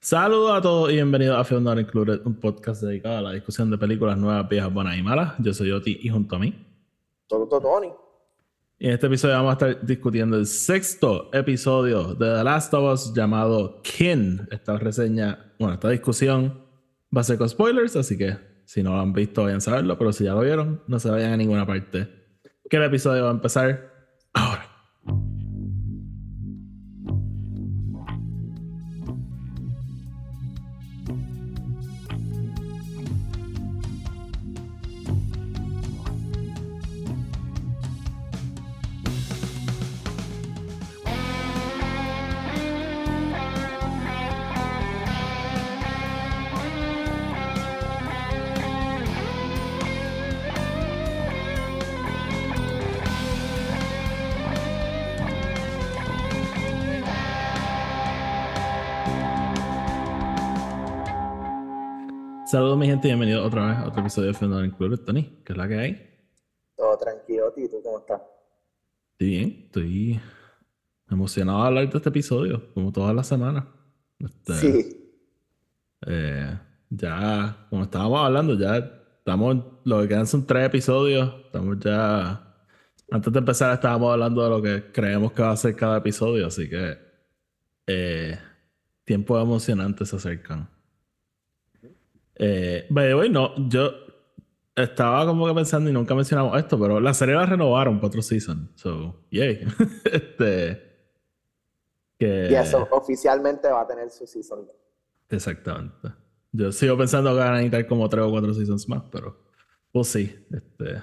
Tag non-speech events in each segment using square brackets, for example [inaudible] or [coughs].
Saludos a todos y bienvenidos a Film Not Included, un podcast dedicado a la discusión de películas nuevas, viejas, buenas y malas. Yo soy Oti y junto a mí. Todo, todo, Tony. Y en este episodio vamos a estar discutiendo el sexto episodio de The Last of Us llamado Kin. Esta reseña, bueno, esta discusión va a ser con spoilers, así que si no lo han visto, vayan a saberlo, pero si ya lo vieron, no se vayan a ninguna parte. Que el episodio va a empezar gente y bienvenidos otra vez a otro episodio de Not Included. Tony, ¿qué es la que hay? Todo tranquilo, ¿y tú cómo estás? Estoy bien, estoy emocionado de hablar de este episodio, como todas las semanas. Este, Sí. eh, ya, como estábamos hablando, ya estamos, lo que quedan son tres episodios. Estamos ya, antes de empezar estábamos hablando de lo que creemos que va a ser cada episodio, así que eh, tiempos emocionantes se acercan. Eh, by the way, no, yo estaba como que pensando y nunca mencionamos esto, pero la serie la renovaron para otro season. So, yay. [laughs] este. Que, Y eso oficialmente va a tener su season. Exactamente. Yo sigo pensando que van a necesitar como tres o cuatro seasons más, pero pues sí. Este,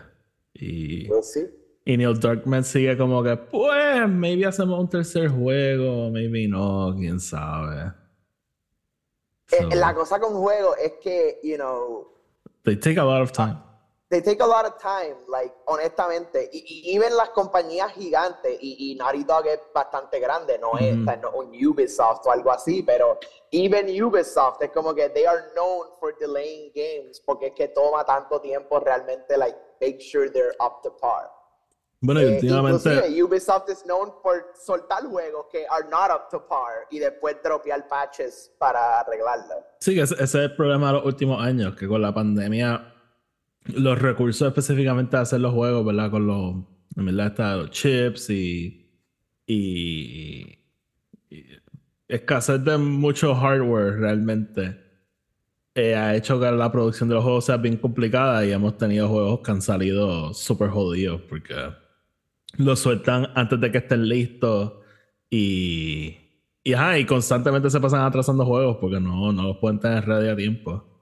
y, Pues sí. y Neil Druckmann sigue como que, pues, maybe hacemos un tercer juego, maybe no, quién sabe. Eh, la cosa con juegos es que, you know, they take a lot of time. they take a lot of time, like, honestamente. Y, y even las compañías gigantes, y, y Naughty Dog es bastante grande, no es Ujú. no un Ubisoft o algo así, pero even Ubisoft es como que they are known for delaying games porque es que toma tanto tiempo realmente, like, make sure they're up to par. Bueno, y Eh, últimamente. inclusive, Ubisoft is known por soltar juegos que are not up to par y después dropear patches para arreglarlo. Sí, que ese, ese es el problema de los últimos años, que con la pandemia los recursos específicamente de hacer los juegos, ¿verdad? Con los, en verdad, está los chips y, y, y escasez de mucho hardware realmente eh, ha hecho que la producción de los juegos sea bien complicada y hemos tenido juegos que han salido súper jodidos porque los sueltan antes de que estén listos y, y, ajá, y constantemente se pasan atrasando juegos porque no, no los pueden tener ready a tiempo.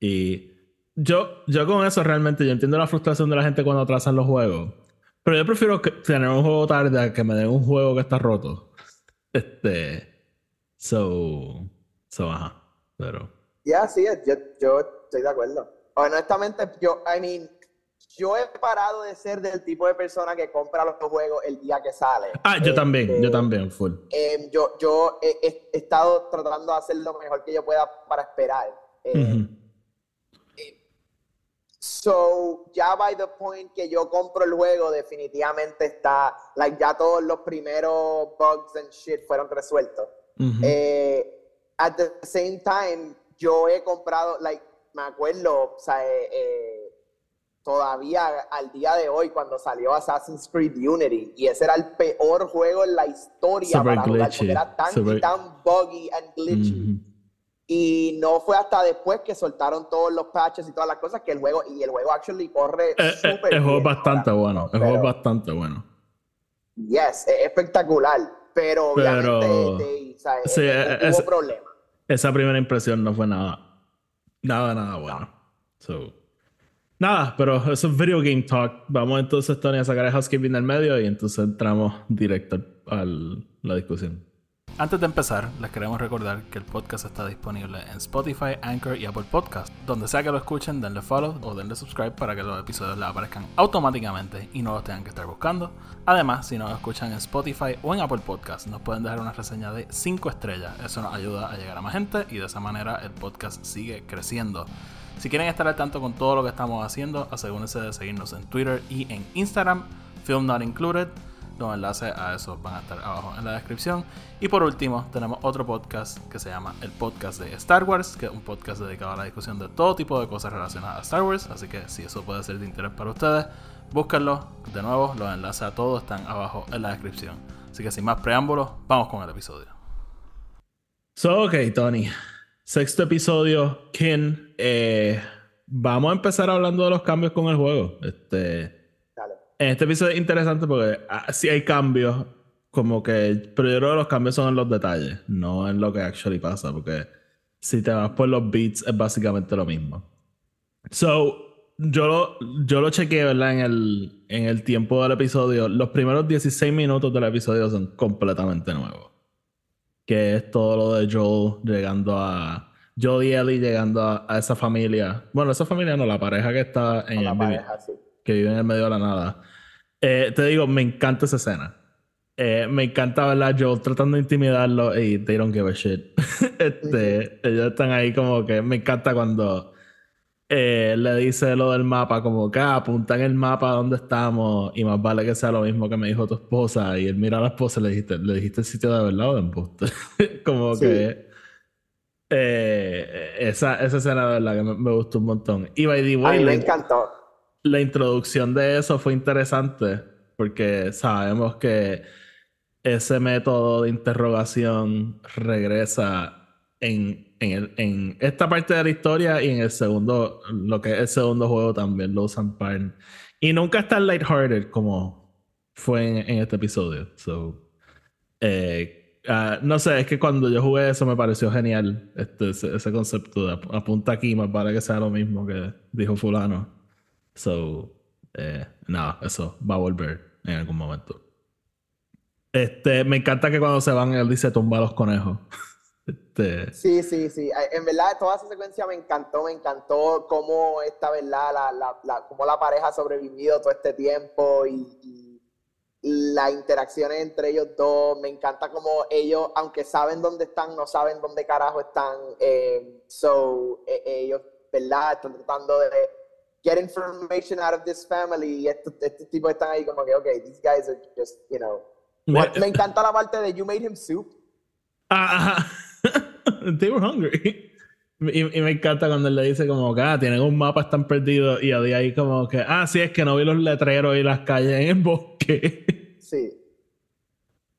Y yo, yo con eso realmente, yo entiendo la frustración de la gente cuando atrasan los juegos. Pero yo prefiero que- tener un juego tarde a que me den un juego que está roto. Este. So. So, ajá. Pero. Ya, sí, yo, yo estoy de acuerdo. Honestamente, yo, I mean, yo he parado de ser del tipo de persona que compra los juegos el día que sale. Ah, yo también, Este, yo también, full. eh, yo yo he, estado tratando de hacer lo mejor que yo pueda para esperar. Eh, Ujú. So, ya by the point que yo compro el juego, definitivamente está, like, ya todos los primeros bugs and shit fueron resueltos. Eh, at the same time, yo he comprado, like, me acuerdo, o sea, eh, eh, todavía al día de hoy cuando salió Assassin's Creed Unity, y ese era el peor juego en la historia Super para jugar, porque era tan, super- tan buggy and glitchy. Y no fue hasta después que soltaron todos los patches y todas las cosas que el juego, y el juego actually corre Eh, eh, súper el juego es bastante bueno. El juego es bastante bueno. Yes, es espectacular, pero Pero- obviamente they- o sea, Sí, eh, eh, hubo es- problemas. Esa primera impresión no fue nada. Nada, nada bueno. So. Nada, pero eso es Video Game Talk. Vamos entonces, Tony, a sacar el housekeeping del medio y entonces entramos directo a la discusión. Antes de empezar, les queremos recordar que el podcast está disponible en Spotify, Anchor y Apple Podcast. Donde sea que lo escuchen, denle follow o denle subscribe para que los episodios les aparezcan automáticamente y no los tengan que estar buscando. Además, si nos escuchan en Spotify o en Apple Podcast, nos pueden dejar una reseña de 5 estrellas. Eso nos ayuda a llegar a más gente y de esa manera el podcast sigue creciendo. Si quieren estar al tanto con todo lo que estamos haciendo, asegúrense de seguirnos en Twitter y en Instagram, Film Not Included. Los enlaces a esos van a estar abajo en la descripción. Y por último, tenemos otro podcast que se llama el podcast de Star Wars, que es un podcast dedicado a la discusión de todo tipo de cosas relacionadas a Star Wars. Así que si eso puede ser de interés para ustedes, búsquenlo. De nuevo, los enlaces a todos están abajo en la descripción. Así que sin más preámbulos, vamos con el episodio. So, ok, Tony. Sexto episodio, Kin. Eh, vamos a empezar hablando de los cambios con el juego. Este, En este episodio es interesante porque ah, sí hay cambios, como que, pero yo creo que los cambios son en los detalles, no en lo que actually pasa, porque si te vas por los beats es básicamente lo mismo. So, yo lo, yo lo chequeé, ¿verdad? En el, en el tiempo del episodio. Los primeros 16 minutos del episodio son completamente nuevos. Que es todo lo de Joel llegando a. Joel y Ellie llegando a, esa familia. Bueno, esa familia no, la pareja que está en el pareja, sí. Que vive en el medio de la nada. Eh, te digo, me encanta esa escena. Eh, me encanta verla Joel tratando de intimidarlo y they don't give a shit. [laughs] este, Ellos están ahí como que me encanta cuando eh, le dice lo del mapa, como que ah, apunta en el mapa donde estamos y más vale que sea lo mismo que me dijo tu esposa. Y él mira a la esposa y le dijiste, ¿le dijiste el sitio de verdad o de embuste? [laughs] como que. Eh, esa, esa escena de verdad que me, gustó un montón. Y by the way, me encantó. La introducción de eso fue interesante porque sabemos que ese método de interrogación regresa en en, esta parte de la historia y en el segundo, lo que es el segundo juego también lo usan para... Y nunca está lighthearted como fue en, este episodio. So, eh, ah, no sé, es que cuando yo jugué eso me pareció genial. Este, ese, concepto de apunta aquí, más para que sea lo mismo que dijo fulano. So, eh, nada, eso va a volver en algún momento. Este, me encanta que cuando se van él dice tumba a los conejos. [laughs] Este, sí, sí, sí. En verdad, toda esa secuencia me encantó, me encantó cómo esta, ¿verdad? La, la, la, cómo la pareja ha sobrevivido todo este tiempo y, las interacciones entre ellos dos. Me encanta cómo ellos, aunque saben dónde están, no saben dónde carajo están. Eh, so, e, ellos, ¿verdad? Están tratando de get information out of this family y estos, tipos están ahí como que, ok, these guys are just, you know. Me, me encanta la parte de you made him soup. Ah, [laughs] They were hungry. Y, me encanta cuando él le dice como que, ah, tienen un mapa, están perdidos. Y a día ahí como que, ah, sí, es que no vi los letreros y las calles en el bosque. [laughs] Sí.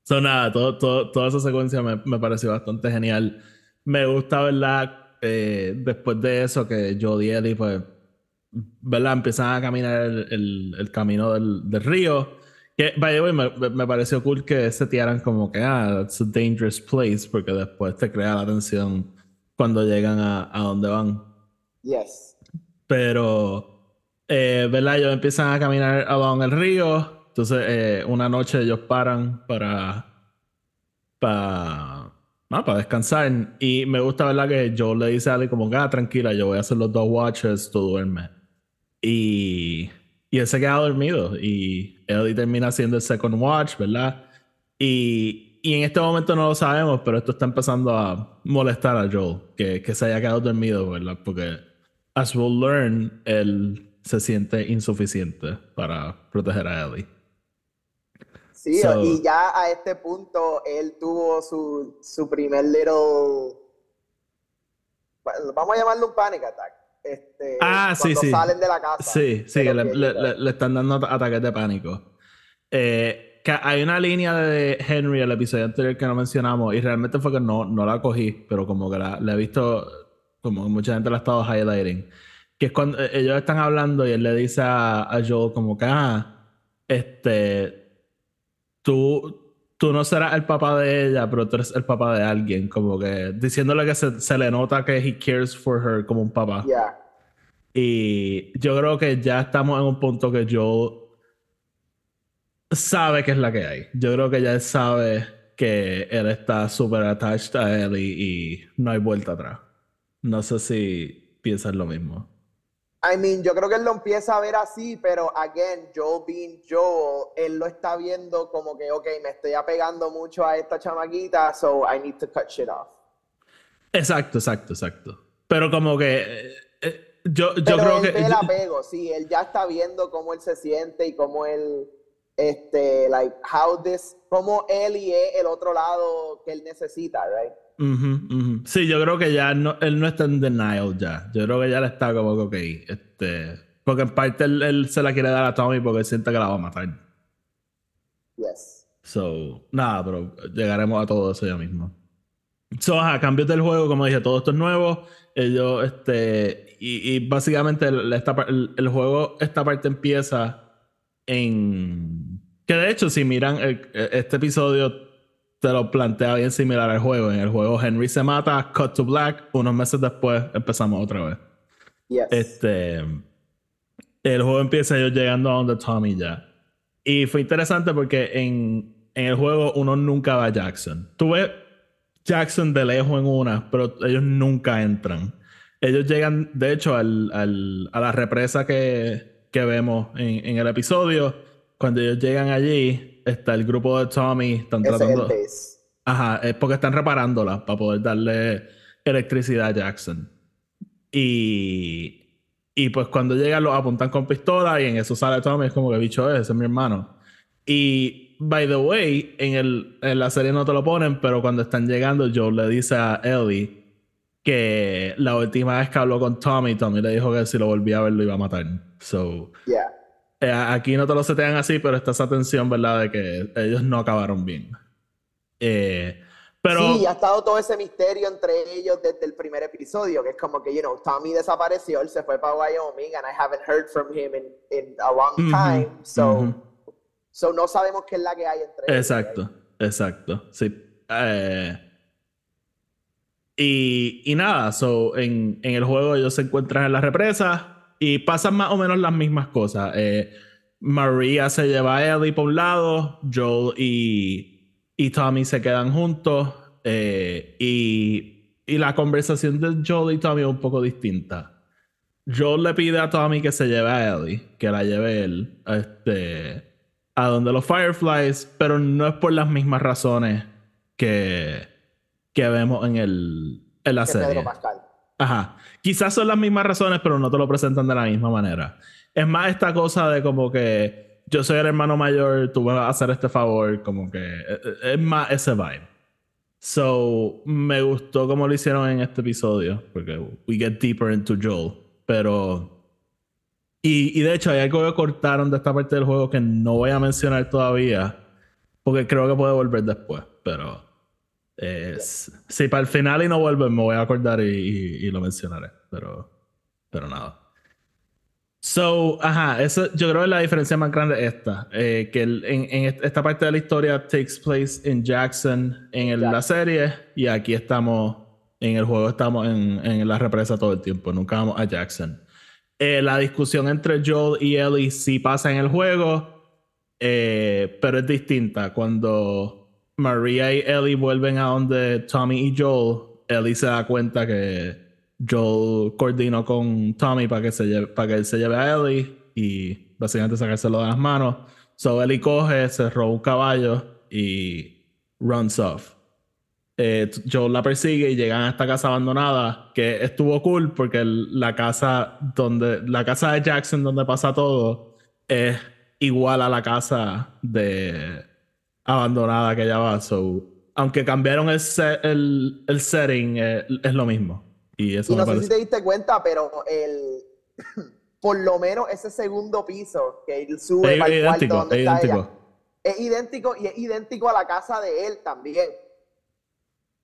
So, nada, todo, todo, toda esa secuencia me, me, pareció bastante genial. Me gusta, ¿verdad? Eh, después de eso que Jodie y Eddie, pues, ¿verdad? Empiezan a caminar el, el, el camino del, del río que, by the way, me, me, pareció cool que se tiraran como que, ah, it's a dangerous place, porque después te crea la tensión cuando llegan a, a donde van. Yes. Pero, eh, ¿verdad? Ellos empiezan a caminar along el río. Entonces, eh, una noche ellos paran para. para. Ah, para descansar. Y me gusta, ¿verdad? Que Joe le dice a Ali como ah, tranquila, yo voy a hacer los dos watches, tú duerme. Y y él se queda dormido y Eddie termina haciendo el second watch, ¿verdad? Y, y, en este momento no lo sabemos, pero esto está empezando a molestar a Joel, que, que se haya quedado dormido, ¿verdad? Porque, as we'll learn, él se siente insuficiente para proteger a Ellie. Sí, y ya a este punto él tuvo su, su primer little. Vamos a llamarlo un panic attack. Este, ah, sí, sí. salen de la casa. Sí, sí, le, le, están dando ataques de pánico. Eh, que hay una línea de Henry, el episodio anterior que no mencionamos, y realmente fue que no, no la cogí, pero como que la, he visto, como mucha gente la ha estado highlighting. Que es cuando eh, ellos están hablando y él le dice a, a Joe como que, ah, este, tú, tú no serás el papá de ella, pero tú eres el papá de alguien, como que diciéndole que se, le nota que he cares for her como un papá. Y yo creo que ya estamos en un punto que yo sabe que es la que hay. Yo creo que ya él sabe que él está súper attached a él y, no hay vuelta atrás. No sé si piensas lo mismo. I mean, yo creo que él lo empieza a ver así, pero again, Joe being Joe, él lo está viendo como que, ok, me estoy apegando mucho a esta chamaquita, so I need to cut shit off. Exacto, exacto, exacto. Pero como que eh, eh, yo, yo creo que... el apego, sí, él ya está viendo cómo él se siente y cómo él este, like, how this, como Ellie es el otro lado que él necesita, right? Sí, yo creo que ya no, él no está en denial ya. Yo creo que ya le está como que, ok, este, porque en parte él, se la quiere dar a Tommy porque siente que la va a matar. Yes. So, nada, pero llegaremos a todo eso ya mismo. So, a cambios del juego, como dije, todo esto es nuevo. Ellos, este, y, básicamente el, juego, esta parte empieza en. Que de hecho, si miran este episodio, te lo plantea bien similar al juego. En el juego, Henry se mata, cut to black. Unos meses después empezamos otra vez. Yes. Este. El juego empieza ellos llegando a donde Tommy ya. Y fue interesante porque en, en el juego uno nunca va a Jackson. Tú ves Jackson de lejos en una, pero ellos nunca entran. Ellos llegan, de hecho, al, al, a la represa que, que vemos en, en, el episodio. Cuando ellos llegan allí, está el grupo de Tommy. Están tratando. Ajá, es porque están reparándola para poder darle electricidad a Jackson. Y, y pues cuando llegan, los apuntan con pistola y en eso sale Tommy. Es como que bicho es, ese es mi hermano. Y by the way, en, el, en la serie no te lo ponen, pero cuando están llegando, Joe le dice a Ellie que la última vez que habló con Tommy, Tommy le dijo que si lo volvía a ver lo iba a matar. So, yeah. Eh, aquí no te lo setean así, pero está esa tensión, ¿verdad? De que ellos no acabaron bien. Eh, pero... Sí, ha estado todo ese misterio entre ellos desde el primer episodio, que es como que, you know, Tommy desapareció, él se fue para Wyoming, and I haven't heard from him in, in a long time, so... So no sabemos qué es la que hay entre ellos. Exacto, exacto. Sí. Eh, y, y, nada, so, en, en, el juego ellos se encuentran en la represa y pasan más o menos las mismas cosas. Eh, Maria se lleva a Ellie por un lado, Joel y, y Tommy se quedan juntos eh, y, y, la conversación de Joel y Tommy es un poco distinta. Joel le pide a Tommy que se lleve a Ellie, que la lleve él. Este, a donde los Fireflies, pero no es por las mismas razones que, que vemos en, el, en la serie. Ajá. Quizás son las mismas razones, pero no te lo presentan de la misma manera. Es más esta cosa de como que yo soy el hermano mayor, tú vas a hacer este favor, como que eh, eh, es más ese vibe. So, me gustó como lo hicieron en este episodio, porque we get deeper into Joel, pero y, de hecho, hay algo que cortaron de esta parte del juego que no voy a mencionar todavía, porque creo que puede volver después, pero si para el final y no vuelve, me voy a acordar y, lo mencionaré, pero, pero nada. So, ajá, eso yo creo que la diferencia más grande es esta, eh, que en, esta parte de la historia takes place en Jackson en la serie y aquí estamos, en el juego estamos en, en la represa todo el tiempo, nunca vamos a Jackson. Eh, la discusión entre Joel y Ellie sí pasa en el juego, eh, pero es distinta. Cuando Maria y Ellie vuelven a donde Tommy y Joel, Ellie se da cuenta que Joel coordinó con Tommy para que, se para que él se lleve a Ellie y básicamente sacárselo de las manos. So Ellie coge, se roba un caballo y runs off eh, Joel la persigue y llegan a esta casa abandonada que estuvo cool porque la casa donde la casa de Jackson donde pasa todo es igual a la casa de abandonada que ella va so, aunque cambiaron el, el, el setting eh, es lo mismo y eso no sé si te diste cuenta pero el [clears throat] por lo menos ese segundo piso que él sube es idéntico, es idéntico. es idéntico y es idéntico a la casa de él también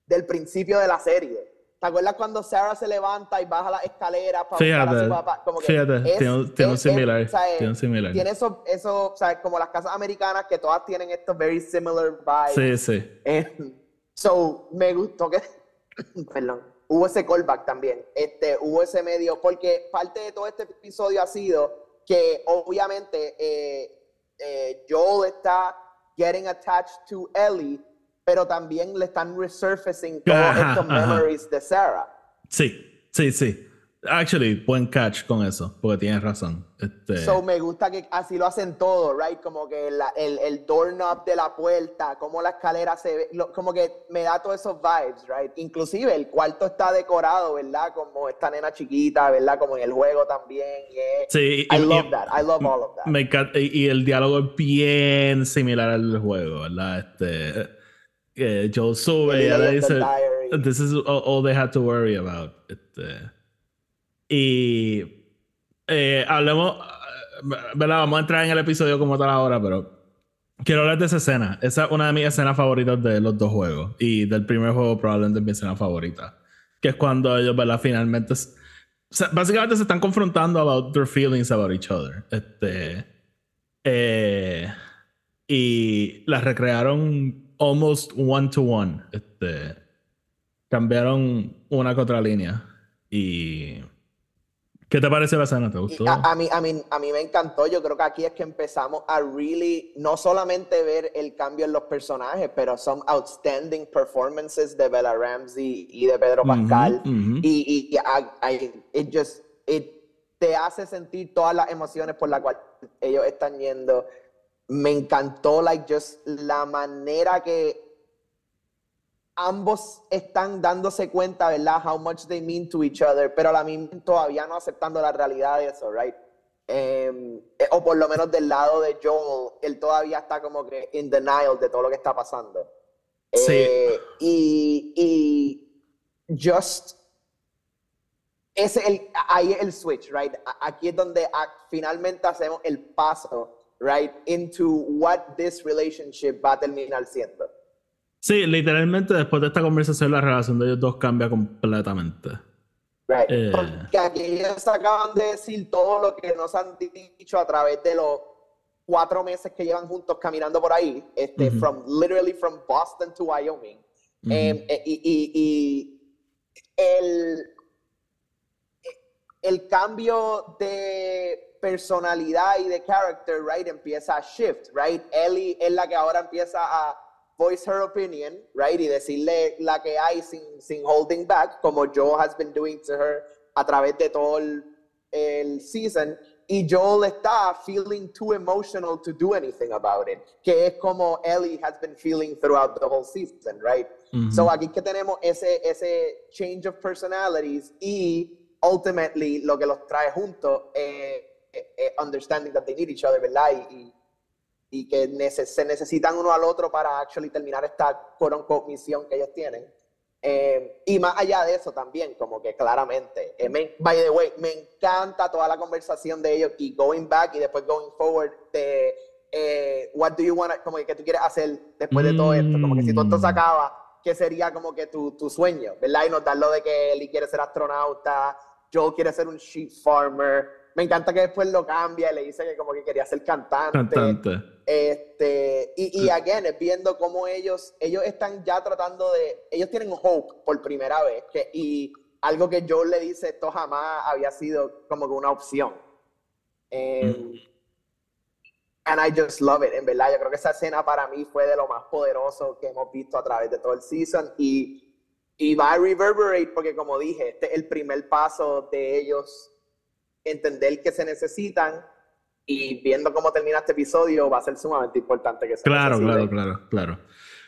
del principio de la serie. ¿Te acuerdas cuando Sarah se levanta y baja la escalera para fíjate, a su papá? Como que fíjate, tiene, un similar. tiene un similar. Tiene eso, eso, o sea, como las casas americanas que todas tienen estos very similar vibes. Sí, sí. Eh, so, me gustó que, [coughs] perdón, hubo ese callback también. Este, hubo ese medio, porque parte de todo este episodio ha sido que obviamente eh, eh, Joel está getting attached to Ellie pero también le están resurfacing todos estos memories de Sarah. Sí, sí, sí. Actually, buen catch con eso, porque tienes razón. Este... So me gusta que así lo hacen todo, right? Como que la, el, el doorknob de la puerta, como la escalera se ve, como que me da todos esos vibes, right? Inclusive el cuarto está decorado, ¿verdad? Como esta nena chiquita, ¿verdad? Como en el juego también. Sí, I love that. I love all of that. Me encanta, y el diálogo es bien similar al del juego, ¿verdad? Este, eh, Joel sube y le dice, this is all, they had to worry about. Este, y eh, hablemos, ¿verdad? Vamos a entrar en el episodio como tal ahora, pero quiero hablar de esa escena. Esa es una de mis escenas favoritas de los dos juegos. Y del primer juego probablemente es mi escena favorita. Que es cuando ellos, ¿verdad? Finalmente... básicamente se están confrontando about their feelings about each other. Este... Eh, y las recrearon almost one to one. Este, cambiaron una que otra línea. Y ¿Qué te parece la escena? ¿Te gustó? A, mí, a, mí, a mí me encantó. Yo creo que aquí es que empezamos a really, no solamente ver el cambio en los personajes, pero son outstanding performances de Bella Ramsey y de Pedro Pascal. Y, y, it just, it te hace sentir todas las emociones por las cuales ellos están yendo. Me encantó, like, just la manera que ambos están dándose cuenta, ¿verdad? How much they mean to each other, pero a la misma todavía no aceptando la realidad de eso, right? Eh, o por lo menos del lado de Joel, él todavía está como que in denial de todo lo que está pasando. Sí. Eh, y, y just ese el, ahí es el switch, right? Aquí es donde finalmente hacemos el paso, right, into what this relationship va a terminar siendo. Sí, literalmente después de esta conversación la relación de ellos dos cambia completamente. Right. Eh... Porque aquí ellos acaban de decir todo lo que nos han dicho a través de los cuatro meses que llevan juntos caminando por ahí, este, from literally from Boston to Wyoming. Em, eh, y, y, y, el, el cambio de personalidad y de character, right, empieza a shift, right? Ellie es la que ahora empieza a voice her opinion, right? Y decirle la que hay sin, sin holding back, como Joel has been doing to her a través de todo el, el season. Y Joel está feeling too emotional to do anything about it, que es como Ellie has been feeling throughout the whole season, right? So aquí que tenemos ese, ese change of personalities y ultimately lo que los trae juntos, eh, understanding that they need each other, ¿verdad? y y que se necesitan uno al otro para actually terminar esta quote misión que ellos tienen. Eh, y más allá de eso también, como que claramente, eh, by the way, me encanta toda la conversación de ellos y going back y después going forward de eh, what do you want, como que, tú quieres hacer después de todo esto, como que si todo esto se mm. acaba, ¿qué sería como que tu, tu sueño? ¿Verdad? Y nos dan lo de que Eli quiere ser astronauta, Joe quiere ser un sheep farmer, me encanta que después lo cambia y le dice que como que quería ser cantante. Cantante. Este, y, y again, es viendo cómo ellos, ellos están ya tratando de, ellos tienen hope por primera vez, que, y algo que Joe le dice, esto jamás había sido como que una opción. Em, mm. And I just love it, en verdad. Yo creo que esa escena para mí fue de lo más poderoso que hemos visto a través de todo el season y, y va a reverberate porque como dije, este es el primer paso de ellos entender que se necesitan y viendo cómo termina este episodio va a ser sumamente importante que se Claro, claro, claro, claro.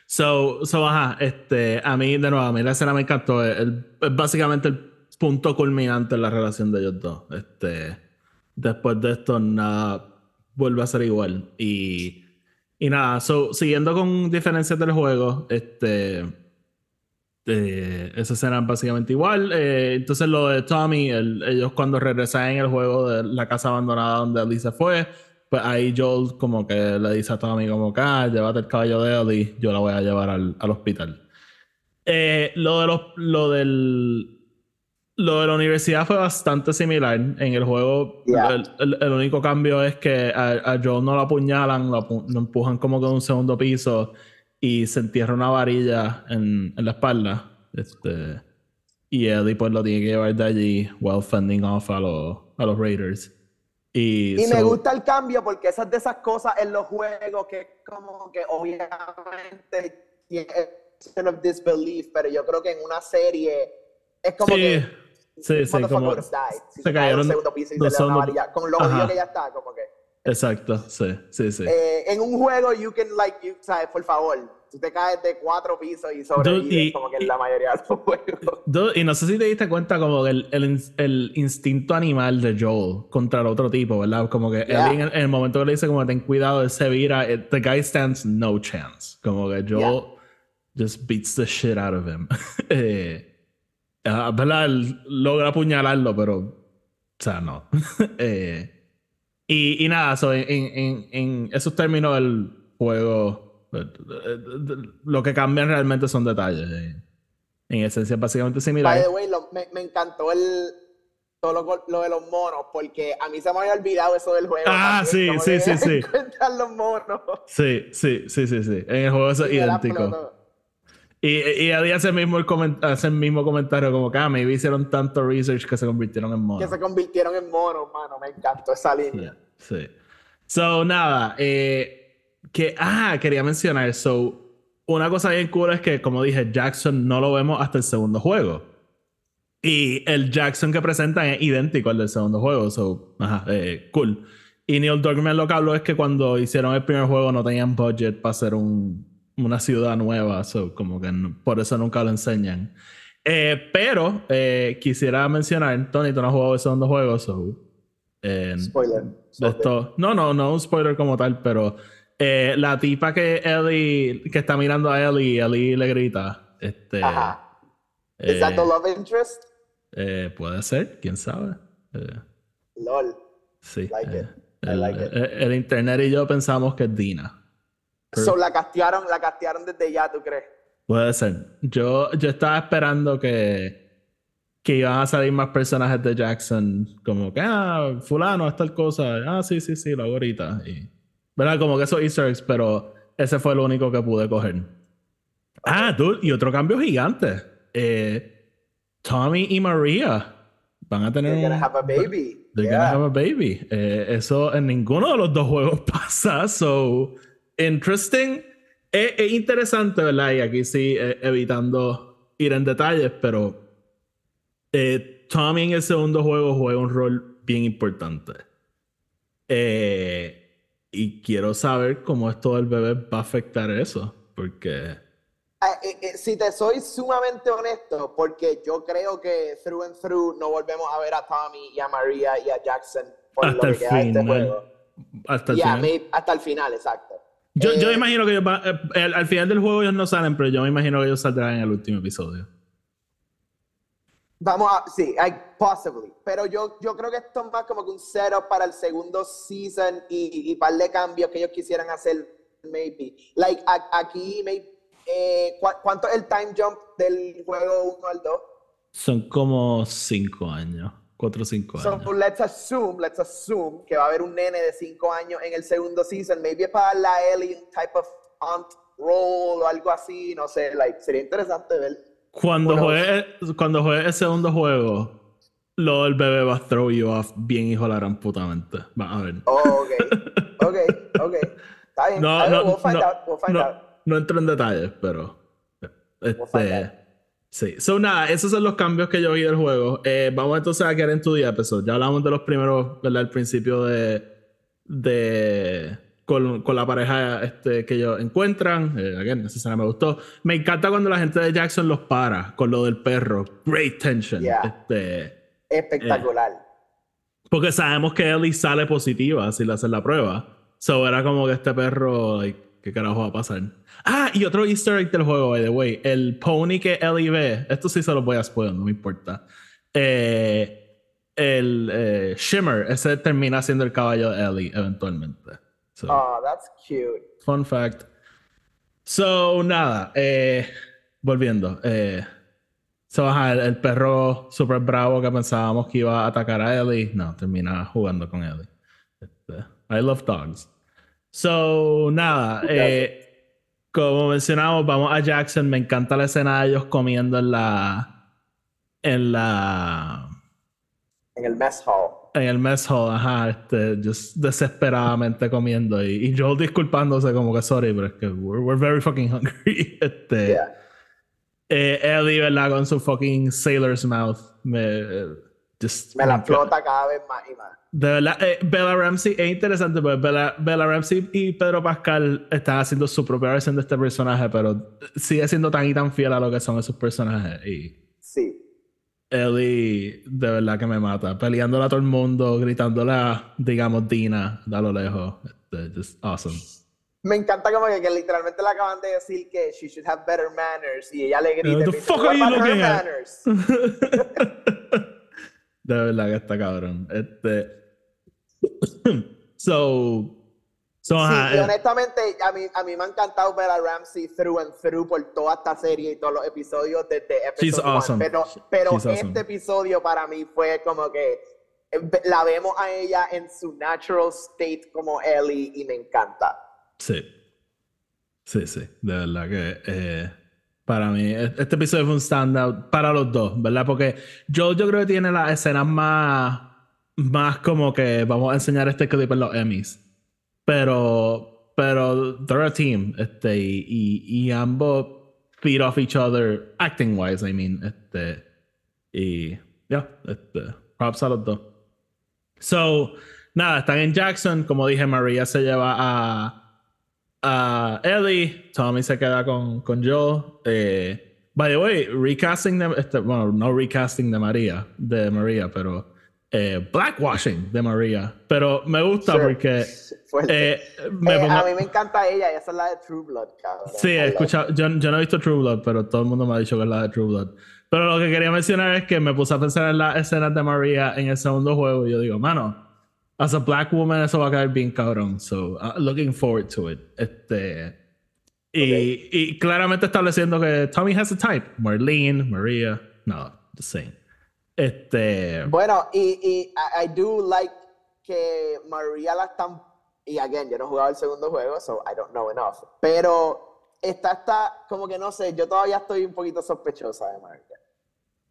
So, so, ajá, este, a mí, de nuevo, a mí la escena me encantó. Es, básicamente el punto culminante en la relación de ellos dos. Este, después de esto, nada vuelve a ser igual. Y, y nada, so, siguiendo con diferencias del juego, este eh, esa escena básicamente igual. Eh, entonces lo de Tommy, ellos cuando regresan en el juego de la casa abandonada donde Ellie se fue, pues ahí Joel como que le dice a Tommy como que, ah, llévate el caballo de Ellie, yo la voy a llevar al, hospital. Eh, lo, de los, lo del... Lo de la universidad fue bastante similar. En el juego, el, único cambio es que a, Joel no lo apuñalan, lo, lo empujan como que de un segundo piso y se entierra una varilla en, en la espalda. Este, y Eddie pues lo tiene que llevar de allí while fending off a, los, a los Raiders. Y, y me gusta el cambio porque esas de esas cosas en los juegos que como que obviamente tiene of disbelief, pero yo creo que en una serie es como que Sí, sí, como die. Si se cayeron un segundo piso y se le da una varilla. Con lo jodido que ya está, como que. Exacto, sí, sí, sí. Eh, en un juego, you can, like, you, ¿sabes? Por favor, tú te caes de cuatro pisos y sobrevives, como que en la mayoría de los juegos. y no sé si te diste cuenta como el, el, el, instinto animal de Joel contra el otro tipo, ¿verdad? Como que en, el momento que le dice como ten cuidado, él se vira, eh, the guy stands no chance. Como que Joel just beats the shit out of him. [laughs] eh, ¿Verdad? logra apuñalarlo, pero... O sea, no. [laughs] eh, y, y nada, so, en, en, en, esos términos el juego, lo que cambian realmente son detalles. En esencia, básicamente similar. By the way, me, me, encantó el, todo lo, lo, de los monos, porque a mí se me había olvidado eso del juego. Ah, sí, sí, sí, sí. los monos. Sí, sí, sí, sí, sí. En el juego es idéntico. Y, y ese mismo, el ese mismo comentario, como que ah, me hicieron tanto research que se convirtieron en monos. Que se convirtieron en monos, mano. Me encantó esa línea. Sí. So, nada. Eh, que, ah, quería mencionar. So, una cosa bien cool es que, como dije, Jackson no lo vemos hasta el segundo juego. Y el Jackson que presentan es idéntico al del segundo juego. So, ajá, eh, cool. Y Neil Druckmann lo que habló es que cuando hicieron el primer juego no tenían budget para hacer un una ciudad nueva, so, como que por eso nunca lo enseñan. Eh, pero eh, quisiera mencionar, Tony, tú no has jugado el segundo juego, so. spoiler. Esto, no, no, no un spoiler como tal, pero eh, la tipa que Ellie, que está mirando a Ellie, Ellie le grita. Este, Ajá. ¿Es that the love interest? puede ser, quién sabe. LOL. Sí. Like it. I like it. el internet y yo pensamos que es Dina. So, la castearon, la castearon desde ya, ¿tú crees? Puede ser. Yo, yo estaba esperando que, que iban a salir más personajes de Jackson. Como que, ah, fulano, tal cosa. Ah, sí, sí, sí, lo hago ahorita. Y, ¿Verdad? Como que esos easter eggs, pero ese fue lo único que pude coger. Ah, dude, y otro cambio gigante. Eh, Tommy y Maria van a tener They're gonna have a baby. They're gonna have a baby. Eh, eso en ninguno de los dos juegos [laughs] pasa, so interesting. Es, interesante, ¿verdad? Y aquí sí, eh, evitando ir en detalles, pero eh, Tommy en el segundo juego juega un rol bien importante. Eh, y quiero saber cómo esto del bebé va a afectar eso, porque... Ah, si te soy sumamente honesto, porque yo creo que through and through no volvemos a ver a Tommy y a María y a Jackson por hasta lo que queda de este juego. Hasta el final. hasta el final, exacto. Yo, yo eh, imagino que eh, al final del juego ellos no salen, pero yo me imagino que ellos saldrán en el último episodio. Vamos a, sí, I, possibly. Pero yo, yo creo que esto es más como que un setup para el segundo season y, y par de cambios que ellos quisieran hacer, maybe. Like, aquí, maybe, eh, ¿cuánto es el time jump del juego 1 al 2? Son como 5 años. 4 o 5 años. So let's assume, let's assume que va a haber un nene de 5 años en el segundo season. Maybe para la alien type of aunt role o algo así. No sé, like, sería interesante ver. Cuando juegue, cuando juegue el segundo juego, lo del bebé va a throw you off bien hijo la gran putamente. Va a ver. Oh, ok. [laughs] Ok, ok. Está bien. No, no, we'll find out. We'll find no, out. no entro en detalles, pero. Este. Sí, so nada, esos son los cambios que yo vi del juego. Eh, vamos entonces a Get Into the Episode. Ya hablamos de los primeros, ¿verdad? El principio de. de con, con la pareja este, que ellos encuentran. Eh, again, esa me gustó. Me encanta cuando la gente de Jackson los para con lo del perro. Great tension. Este, Espectacular. Eh, porque sabemos que Ellie sale positiva si le hacen la prueba. So era como que este perro, like, ¿qué carajo va a pasar? Ah, y otro easter egg del juego, by the way. El pony que Ellie ve, esto sí se lo voy a spoiler, no me importa. Eh, el eh, Shimmer, ese termina siendo el caballo de Ellie eventualmente. oh, that's cute. Fun fact. So, nada, eh, volviendo. So, el, perro super bravo que pensábamos que iba a atacar a Ellie, no, termina jugando con Ellie. Este, I love dogs. So, nada, [laughs] eh, como mencionamos, vamos a Jackson. Me encanta la escena de ellos comiendo en la. En la. En el mess hall. En el mess hall, ajá. Este, just desesperadamente comiendo. Y, Joel disculpándose, como que sorry, pero es que we're, very fucking hungry. [laughs] Este. Eh, Ellie, ¿verdad? Con su fucking sailor's mouth. Me, just, me la flota cada vez más y más. De verdad, eh, Bella Ramsey es interesante porque Bella, Bella, Ramsey y Pedro Pascal están haciendo su propia versión de este personaje, pero sigue siendo tan y tan fiel a lo que son esos personajes. Y sí. Ellie, de verdad que me mata. Peleándola a todo el mundo, gritándola, digamos, Dina, a lo lejos. It's just awesome. Me encanta como que, literalmente le acaban de decir que she should have better manners y ella le grita. the fuck are you looking at? [laughs] de verdad que está cabrón. Este. [clears throat] so. So, sí, y eh, honestamente, a mí, a mí me ha encantado ver a Ramsey through and through por toda esta serie y todos los episodios desde episodio awesome. Pero, pero este episodio para mí fue como que eh, la vemos a ella en su natural state como Ellie y me encanta. Sí. Sí, sí. De verdad que eh, para mí e-, este episodio fue un standout para los dos, ¿verdad? Porque yo, yo creo que tiene las escenas más, más como que vamos a enseñar este clip en los Emmys. Pero, pero they're a team, este, y, y, ambos feed off each other acting wise, I mean, este, y yeah, este, props a los dos. So, nada, están en Jackson, como dije, María se lleva a a Ellie, Tommy se queda con, con Joe. Eh, by the way, recasting de, este, bueno, no recasting de María, de María, pero eh, blackwashing de María. Pero me gusta porque eh, me eh, a mí me encanta ella, esa es la de True Blood, cabrón. Sí, escucha, yo, yo no he visto True Blood, pero todo el mundo me ha dicho que es la de True Blood. Pero lo que quería mencionar es que me puse a pensar en las escenas de María en el segundo juego y yo digo, mano, as a black woman, eso va a quedar bien cabrón. So, uh, looking forward to it. Este. Y, y, claramente estableciendo que Tommy has a type. Marlene, Maria, no, the same. Este. Bueno, y, y I, do like que Maria la están. Y again, yo no he jugado el segundo juego, so I don't know enough. Pero esta está, como que no sé, yo todavía estoy un poquito sospechosa de Maria.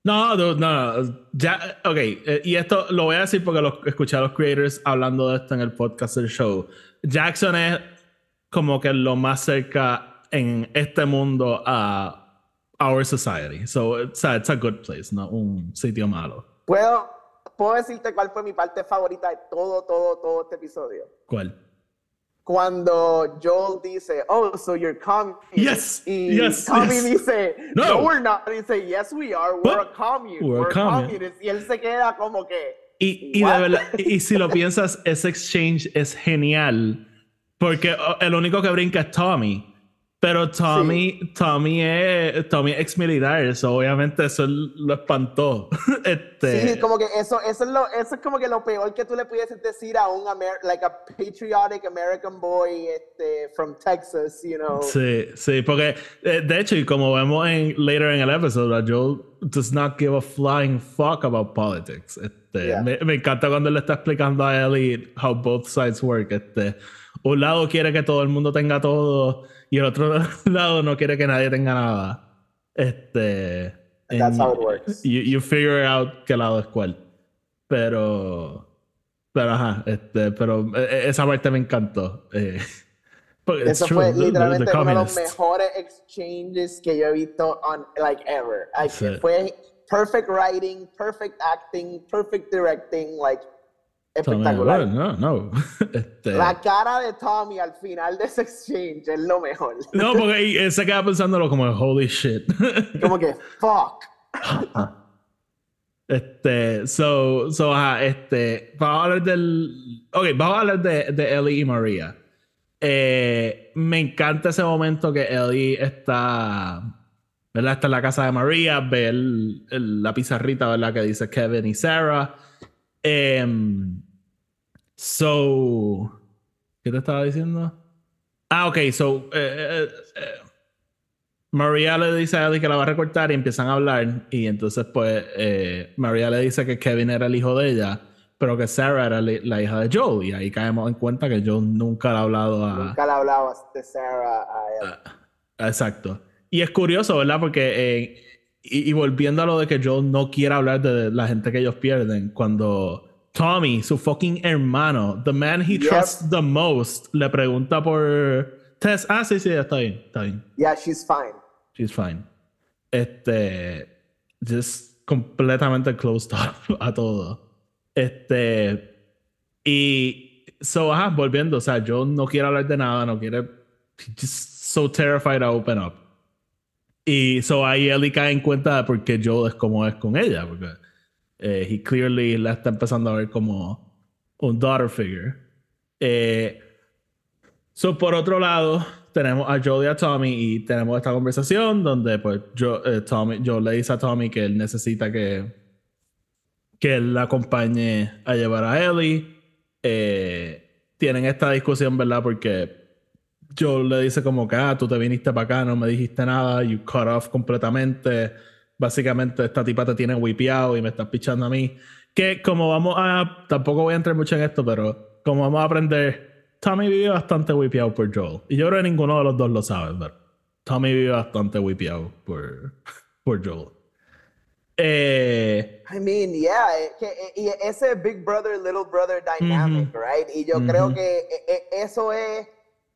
No, no, no, ya, ok, eh, y esto lo voy a decir porque lo, escuché a los creators hablando de esto en el podcast del show. Jackson es como que lo más cerca en este mundo a our society. So, it's a, it's a good place, no un sitio malo. ¿Puedo, ¿Puedo decirte cuál fue mi parte favorita de todo, todo, todo este episodio? ¿Cuál? Cuando Joel dice, oh, so you're communist. Yes, y yes, Tommy yes. dice, no. we're not. dice, yes, we are. We're a communist. We're, we're a communist. Y él se queda como que. Y, y, de verdad, y si lo piensas, ese exchange es genial. Porque oh, el único que brinca es Tommy. Pero Tommy, Tommy es Tommy ex militar, eso obviamente eso lo espantó. [laughs] este... Sí, como que eso, eso es lo, eso es como que lo peor que tú le pudieses decir a un Amer like a patriotic American boy este, from Texas, you know. Sí, sí, porque eh, de hecho, y como vemos en later en el episodio, Joel does not give a flying fuck about politics. Este, me, me, encanta cuando le está explicando a Ellie how both sides work. Este, un lado quiere que todo el mundo tenga todo y el otro [laughs] lado no quiere que nadie tenga nada. Este. That's how it works. You, you figure out qué lado es cuál. Pero. Pero ajá, este, pero e, e, esa parte me encantó. Eh, [laughs] Eso fue literalmente uno de los mejores exchanges que yo he visto on like ever. Like, Fue perfect writing, perfect acting, perfect directing, like espectacular. no, no. [laughs] Este... La cara de Tommy al final de ese exchange es lo mejor. No, [laughs] porque él se queda pensándolo como holy shit. [laughs] como que fuck. Este, so, so, ajá, este, vamos a hablar del, ok, vamos a hablar de, de Ellie y María. Eh, me encanta ese momento que Ellie está, ¿verdad? Está en la casa de María, ve el, la pizarrita, ¿verdad? Que dice Kevin y Sarah. Eh, So, ¿qué te estaba diciendo? Ah, ok, so, eh, eh, eh, María le dice a Ellie que la va a recortar y empiezan a hablar. Y entonces, pues, María le dice que Kevin era el hijo de ella, pero que Sarah era la hija de Joe. Y ahí caemos en cuenta que Joe nunca le ha hablado a. Nunca le ha hablado de Sarah a él. Ah, exacto. Y es curioso, ¿verdad? Porque, y, y, volviendo a lo de que Joe no quiere hablar de la gente que ellos pierden, cuando Tommy, su fucking hermano, the man he trusts the most, le pregunta por Tess. Ah, sí, sí, está bien, está bien. Yeah, she's fine. She's fine. Este, just completamente closed off [laughs] a todo. Este, y, so, ajá, volviendo, o sea, yo no quiero hablar de nada, no quiere, just so terrified to open up. Y so ahí Ellie cae en cuenta de por qué Joel es como es con ella, porque eh, he clearly la está empezando a ver como un daughter figure. Eh, so por otro lado, tenemos a Joel y a Tommy y tenemos esta conversación donde pues yo, eh, Tommy, yo le dice a Tommy que él necesita que, que él la acompañe a llevar a Ellie. Eh, tienen esta discusión, ¿verdad? Porque yo le dice como que, ah, tú te viniste para acá, no me dijiste nada, you cut off completamente. Básicamente esta tipa te tiene wipeado y me estás pichando a mí. Que como vamos a, tampoco voy a entrar mucho en esto, pero como vamos a aprender, Tommy vive bastante wipeado por Joel. Y yo creo que ninguno de los dos lo sabe, pero Tommy vive bastante wipeado por, [laughs] por Joel. Eh, I mean, yeah, que, y ese Big Brother, Little Brother dynamic, right? Y yo creo que e, e, eso es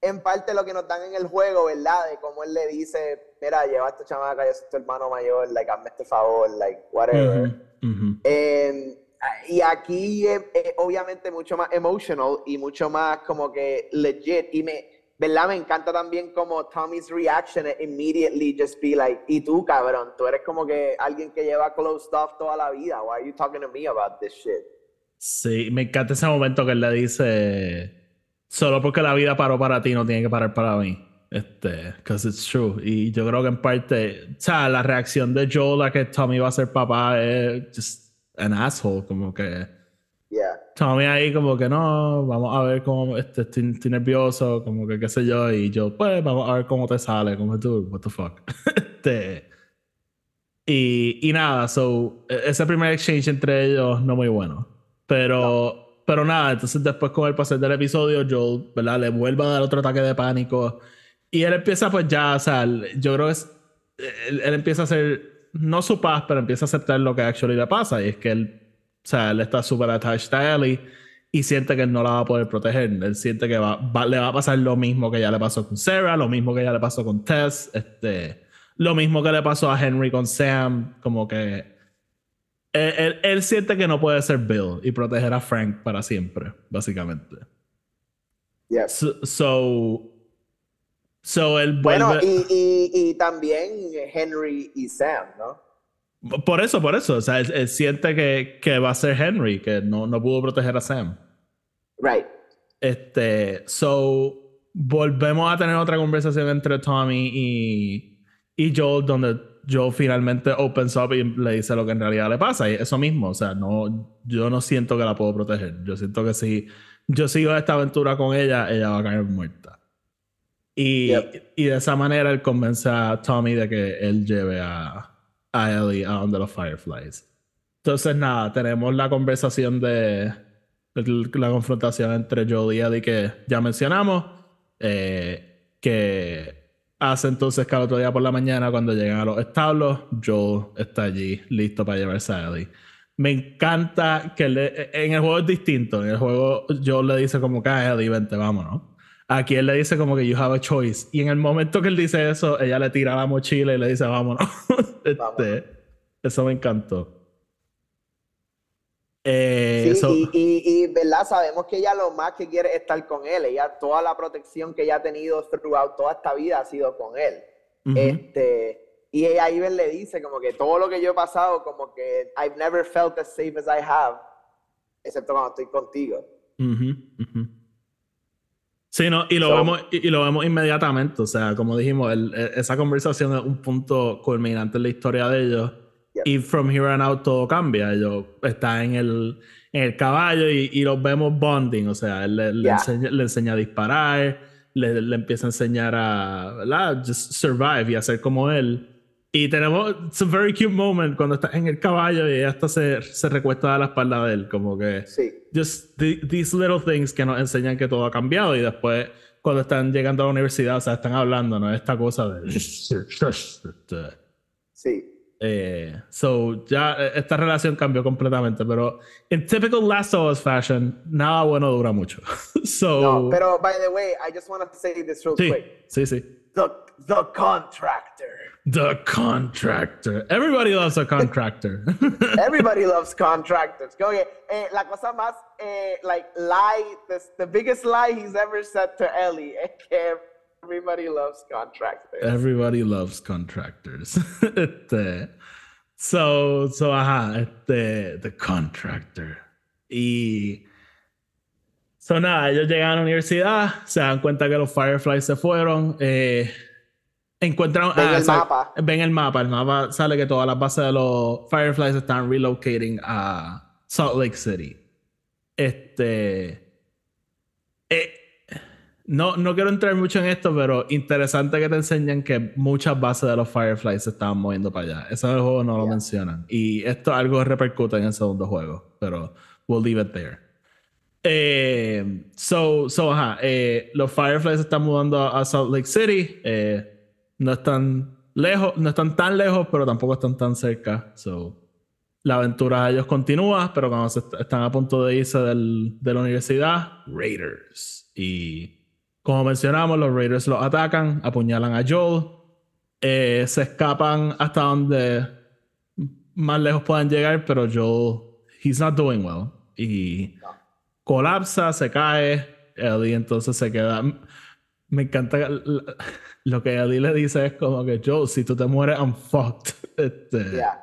en parte lo que nos dan en el juego, ¿verdad? De cómo él le dice, mira, lleva a esta chamaca, yo soy tu hermano mayor, like, hazme este favor, like, whatever. Em, y aquí es, obviamente mucho más emotional y mucho más como que legit. Y me, ¿verdad? Me encanta también como Tommy's reaction immediately just be like, y tú, cabrón, tú eres como que alguien que lleva close stuff toda la vida. Why are you talking to me about this shit? Sí, me encanta ese momento que él le dice solo porque la vida paró para ti no tiene que parar para mí. Este, because it's true. Y yo creo que en parte, o sea, la reacción de Joel a que Tommy va a ser papá es just an asshole, como que. Yeah. Tommy ahí como que no, vamos a ver cómo este, estoy, nervioso, como que qué sé yo, y yo, pues vamos a ver cómo te sale, como tú, what the fuck. [laughs] este, y, y nada, so, e, ese primer exchange entre ellos no muy bueno. Pero pero nada, entonces después con el pasar del episodio, Joel, ¿verdad? Le vuelve a dar otro ataque de pánico. Y él empieza pues ya, o sea, yo creo que es, él, empieza a hacer, no su paz, pero empieza a aceptar lo que actually le pasa. Y es que él, o sea, él está súper attached a Ellie y siente que él no la va a poder proteger. Él siente que va, le va a pasar lo mismo que ya le pasó con Sarah, lo mismo que ya le pasó con Tess, este, lo mismo que le pasó a Henry con Sam, como que él, siente que no puede ser Bill y proteger a Frank para siempre, básicamente. Yes. So, so, él vuelve... Bueno, y, también Henry y Sam, ¿no? Por eso, por eso. O sea, él, siente que, que, va a ser Henry, que no, no pudo proteger a Sam. Right. Este, so, volvemos a tener otra conversación entre Tommy y, y Joel, donde yo finalmente opens up y le dice lo que en realidad le pasa. Y eso mismo, o sea, no, yo no siento que la puedo proteger. Yo siento que si yo sigo esta aventura con ella, ella va a caer muerta. Y, y de esa manera él convence a Tommy de que él lleve a, a Ellie a donde los Fireflies. Entonces, nada, tenemos la conversación de, la confrontación entre Joel y Ellie que ya mencionamos. Eh, que Hace entonces que el otro día por la mañana, cuando llegan a los establos, Joel está allí listo para llevarse a Ellie. Me encanta que en el juego es distinto. En el juego Joel le dice como que a ah, Ellie, vente, vámonos. Aquí él le dice como que you have a choice. Y en el momento que él dice eso, ella le tira la mochila y le dice vámonos. [laughs] este, eso me encantó. Eh, sí, y, ¿verdad? Sabemos que ella lo más que quiere es estar con él. Ella, toda la protección que ella ha tenido throughout toda esta vida ha sido con él. este, y ella ahí le dice como que todo lo que yo he pasado, como que I've never felt as safe as I have, excepto cuando estoy contigo. Sí, no, y lo, vemos, y, lo vemos inmediatamente. O sea, como dijimos, e, esa conversación es un punto culminante en la historia de ellos y from here on out todo cambia. Ellos está en el, en el caballo y, y, los vemos bonding. O sea, él le, le, enseña, a disparar, le, le, empieza a enseñar a ¿verdad? Just survive y hacer como él. Y tenemos it's a very cute moment cuando está en el caballo y ella hasta se, se recuesta a la espalda de él. Como que sí. just these little things que nos enseñan que todo ha cambiado. Y después, cuando están llegando a la universidad, o sea, están hablando, ¿no? Esta cosa de. Sí. Eh, so, ya eh, esta relación cambió completamente, pero en typical Last of Us fashion, nada bueno dura mucho. [laughs] so, no, pero by the way, I just want to say this real sí, quick. Sí, sí. the the contractor. The contractor. Everybody loves a contractor. [laughs] Everybody loves contractors. Go ahead. Eh, la cosa más, eh, like, lie, the, the biggest lie he's ever said to Ellie es [laughs] everybody loves contractors. Everybody loves contractors. [laughs] este, so, so, ajá, este, the contractor. Y. So, nada, ellos llegan a la universidad, se dan cuenta que los Fireflies se fueron. Eh, encuentran. Ven ah, el sa- mapa. Ven el mapa. El mapa sale que todas las bases de los Fireflies están relocating a Salt Lake City. Este. eh, no, no quiero entrar mucho en esto, pero interesante que te enseñan que muchas bases de los Fireflies se estaban moviendo para allá. Eso en el juego no lo mencionan. Y esto algo repercute en el segundo juego, pero we'll leave it there. Eh, so, so, ajá, eh, los Fireflies se están mudando a, a Salt Lake City. eh, no están lejos, no están tan lejos, pero tampoco están tan cerca. So, la aventura de ellos continúa, pero cuando se est- están a punto de irse del- de la universidad, Raiders. Y como mencionamos, los Raiders los atacan, apuñalan a Joel, eh, se escapan hasta donde más lejos puedan llegar, pero Joel, he's not doing well. Y colapsa, se cae, Ellie entonces se queda. Me encanta que l- lo que Ellie le dice es como que Joel, si tú te mueres, I'm fucked. [laughs] Este, Yeah.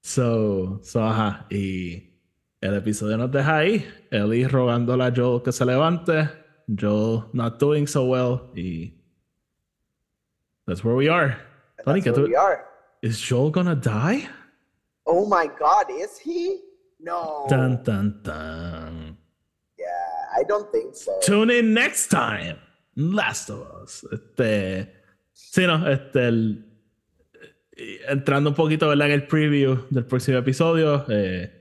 So, so, ajá. Y el episodio nos deja ahí. Ellie rogándole a Joel que se levante. Joel not doing so well. Y. That's where we are. Tony, That's ¿qué where we are. Is Joel gonna die? Oh my God, is he? No. Dun, dun, dun. Yeah, I don't think so. Tune in next time. Last of Us. Este. Sí, no, este. eh, entrando un poquito ¿verdad? en el preview del próximo episodio. eh,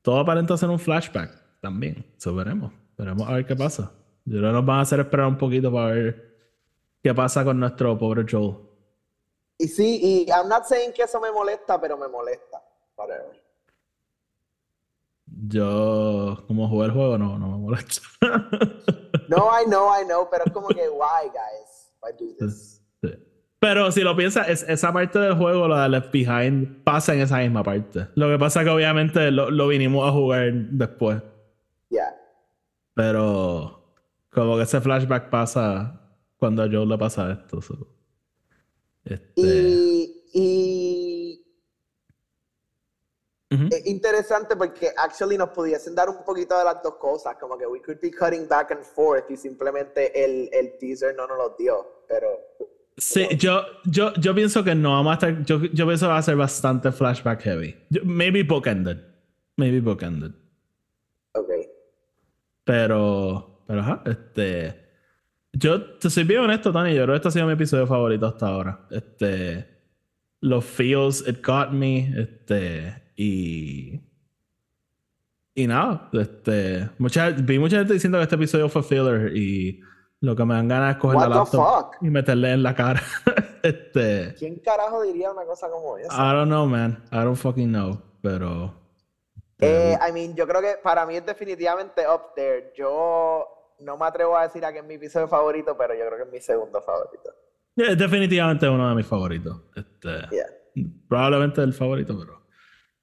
todo aparenta ser un flashback también. Eso veremos. Veremos a ver qué pasa. Yo creo nos van a hacer esperar un poquito para ver qué pasa con nuestro pobre Joel. Y sí, y I'm not saying que eso me molesta, pero me molesta. Whatever. Yo, como jugué el juego, no, no me molesta. [laughs] No, I know, I know, pero es como que, why, guys? Why do this? Sí. Pero si lo piensas, es, esa parte del juego, la de Left Behind, pasa en esa misma parte. Lo que pasa es que obviamente lo, lo vinimos a jugar después. Yeah. Pero como que ese flashback pasa cuando a Joe le pasa esto. so. Este, Y, y es interesante porque actually nos pudiesen dar un poquito de las dos cosas, como que we could be cutting back and forth y simplemente el, el teaser no nos lo dio, pero Sí, yo, yo, yo pienso que no vamos a estar. Yo, yo pienso que va a ser bastante flashback heavy. Maybe bookended. Maybe bookended. ok. Pero, pero ajá, este. Yo te soy bien honesto, Tony. Yo creo que este ha sido mi episodio favorito hasta ahora. Este. Los feels, it got me. Este. Y. Y nada, este. Mucha, vi mucha gente diciendo que este episodio fue filler. Y lo que me dan ganas es coger What la laptop y meterle en la cara. [laughs] este. ¿Quién carajo diría una cosa como esa? I don't know, man. I don't fucking know. Pero. Eh, I mean, yo creo que para mí es definitivamente up there. Yo no me atrevo a decir a que es mi episodio favorito, pero yo creo que es mi segundo favorito. Yeah, es definitivamente uno de mis favoritos. Este. Yeah. Probablemente el favorito, pero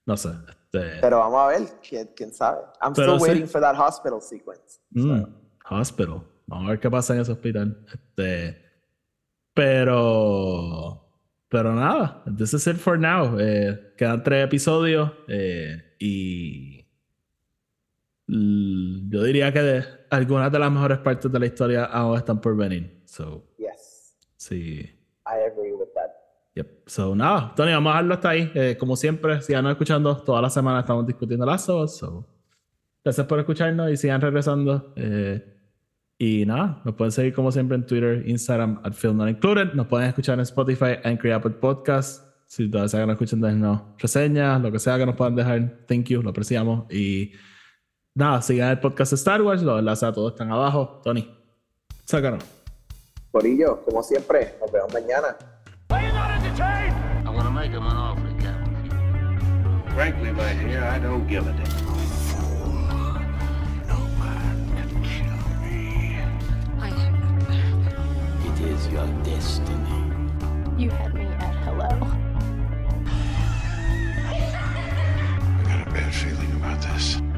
no sé. Este, Pero vamos a ver, quién, quién sabe. I'm Pero still sí. waiting for that hospital sequence. mm, hospital. Vamos a ver qué pasa en ese hospital. Este, pero, pero nada. This is it for now. Eh, quedan tres episodios eh, y yo diría que de- algunas de las mejores partes de la historia aún están por venir. So, Yes, sí. I agree with that. Yep. So, nada, Tony, vamos a dejarlo hasta ahí. Eh, como siempre, sigan escuchando. Toda la semana estamos discutiendo las dos. So, gracias por escucharnos y sigan regresando. Eh, y nada, nos pueden seguir como siempre en Twitter, Instagram, at Film Not Included. Nos pueden escuchar en Spotify, Anchor Apple Podcast. Si todavía se hagan escuchando, dejarnos reseñas, lo que sea que nos puedan dejar. Thank you, lo apreciamos. Y nada, sigan el podcast de Star Wars. Los enlaces a todos están abajo. Tony, sácanos. Corillo, como siempre, nos vemos mañana. make him an offer he can't refuse. Frankly, my dear, I don't give a damn. is your destiny. You had me at hello. I got a bad feeling about this.